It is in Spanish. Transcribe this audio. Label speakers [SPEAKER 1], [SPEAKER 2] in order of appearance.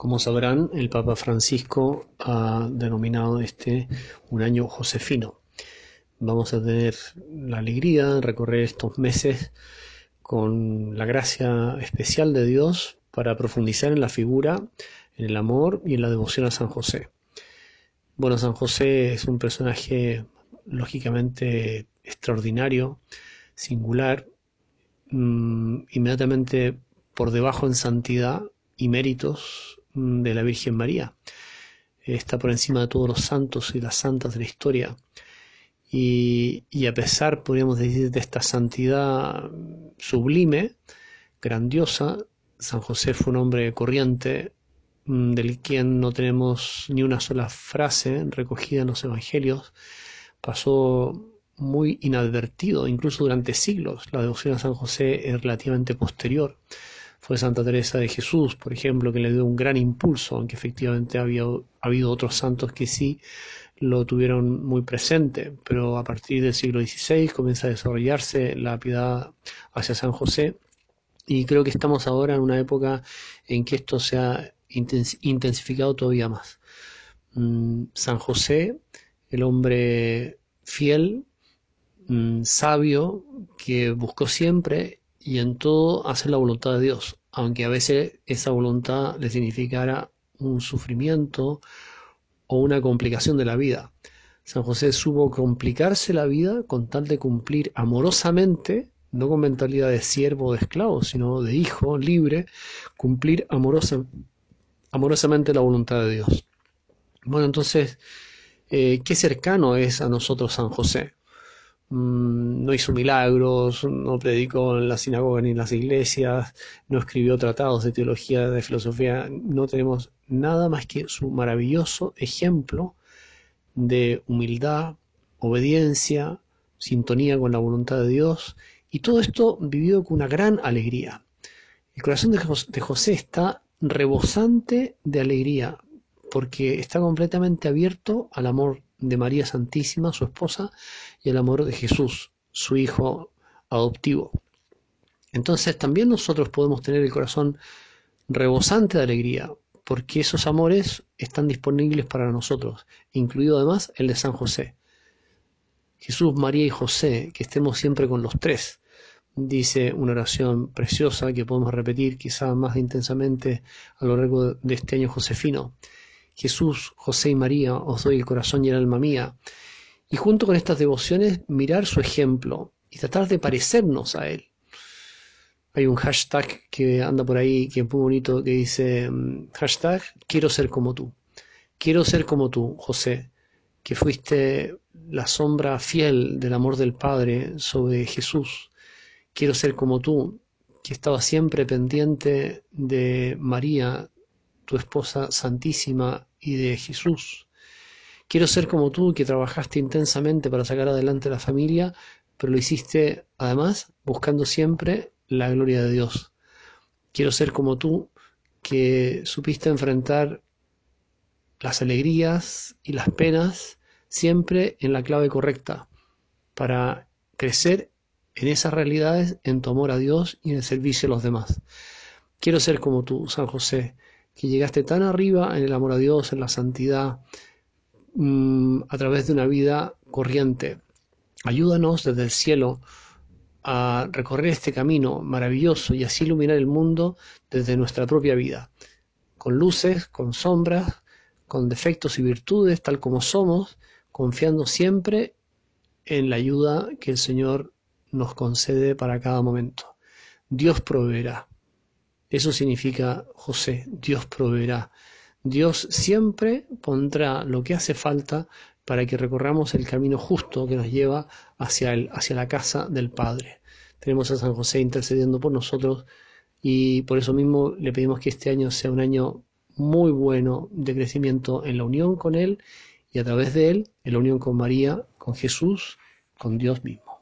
[SPEAKER 1] Como sabrán, el Papa Francisco ha denominado este un año josefino. Vamos a tener la alegría de recorrer estos meses con la gracia especial de Dios para profundizar en la figura, en el amor y en la devoción a San José. Bueno, San José es un personaje lógicamente extraordinario, singular, mm, inmediatamente por debajo en santidad y méritos de la Virgen María. Está por encima de todos los santos y las santas de la historia. Y, a pesar, podríamos decir, de esta santidad sublime, grandiosa, San José fue un hombre corriente, mm, del quien no tenemos ni una sola frase recogida en los evangelios. Pasó muy inadvertido, incluso durante siglos. La devoción a San José es relativamente posterior fue Santa Teresa de Jesús, por ejemplo, que le dio un gran impulso, aunque efectivamente había habido otros santos que sí lo tuvieron muy presente, pero a partir del siglo XVI comienza a desarrollarse la piedad hacia San José. Y creo que estamos ahora en una época en que esto se ha intensificado todavía más. Mm, San José, el hombre fiel, mm, sabio, que buscó siempre y en todo hacer la voluntad de Dios, aunque a veces esa voluntad le significara un sufrimiento o una complicación de la vida. San José supo complicarse la vida con tal de cumplir amorosamente, no con mentalidad de siervo o de esclavo, sino de hijo libre, cumplir amorosamente la voluntad de Dios. Bueno, entonces, eh, ¿qué cercano es a nosotros San José? Mm, no hizo milagros, no predicó en la sinagoga ni en las iglesias, no escribió tratados de teología, de filosofía, no tenemos nada más que su maravilloso ejemplo de humildad, obediencia, sintonía con la voluntad de Dios y todo esto vivido con una gran alegría. El corazón de José está rebosante de alegría porque está completamente abierto al amor de María Santísima, su esposa, y el amor de Jesús, su hijo adoptivo. Entonces también nosotros podemos tener el corazón rebosante de alegría, porque esos amores están disponibles para nosotros, incluido además el de San José. Jesús, María y José, que estemos siempre con los tres, dice una oración preciosa que podemos repetir quizá más intensamente a lo largo de este año josefino. Jesús, José y María, os doy el corazón y el alma mía. Y junto con estas devociones, mirar su ejemplo y tratar de parecernos a Él. Hay un hashtag que anda por ahí que es muy bonito que dice mm, hashtag quiero ser como tú. Quiero ser como tú, José, que fuiste la sombra fiel del amor del Padre sobre Jesús. Quiero ser como tú, que estaba siempre pendiente de María, tu esposa santísima y de Jesús. Quiero ser como tú, que trabajaste intensamente para sacar adelante la familia, pero lo hiciste además buscando siempre la gloria de Dios. Quiero ser como tú, que supiste enfrentar las alegrías y las penas siempre en la clave correcta, para crecer en esas realidades, en tu amor a Dios y en el servicio a los demás. Quiero ser como tú, San José, que llegaste tan arriba en el amor a Dios, en la santidad, mm, a través de una vida corriente. Ayúdanos desde el cielo a recorrer este camino maravilloso y así iluminar el mundo desde nuestra propia vida, con luces, con sombras, con defectos y virtudes, tal como somos, confiando siempre en la ayuda que el Señor nos concede para cada momento. Dios proveerá. Eso significa José, Dios proveerá. Dios siempre pondrá lo que hace falta para que recorramos el camino justo que nos lleva hacia, el, hacia la casa del Padre. Tenemos a San José intercediendo por nosotros y por eso mismo le pedimos que este año sea un año muy bueno de crecimiento en la unión con Él y a través de Él, en la unión con María, con Jesús, con Dios mismo.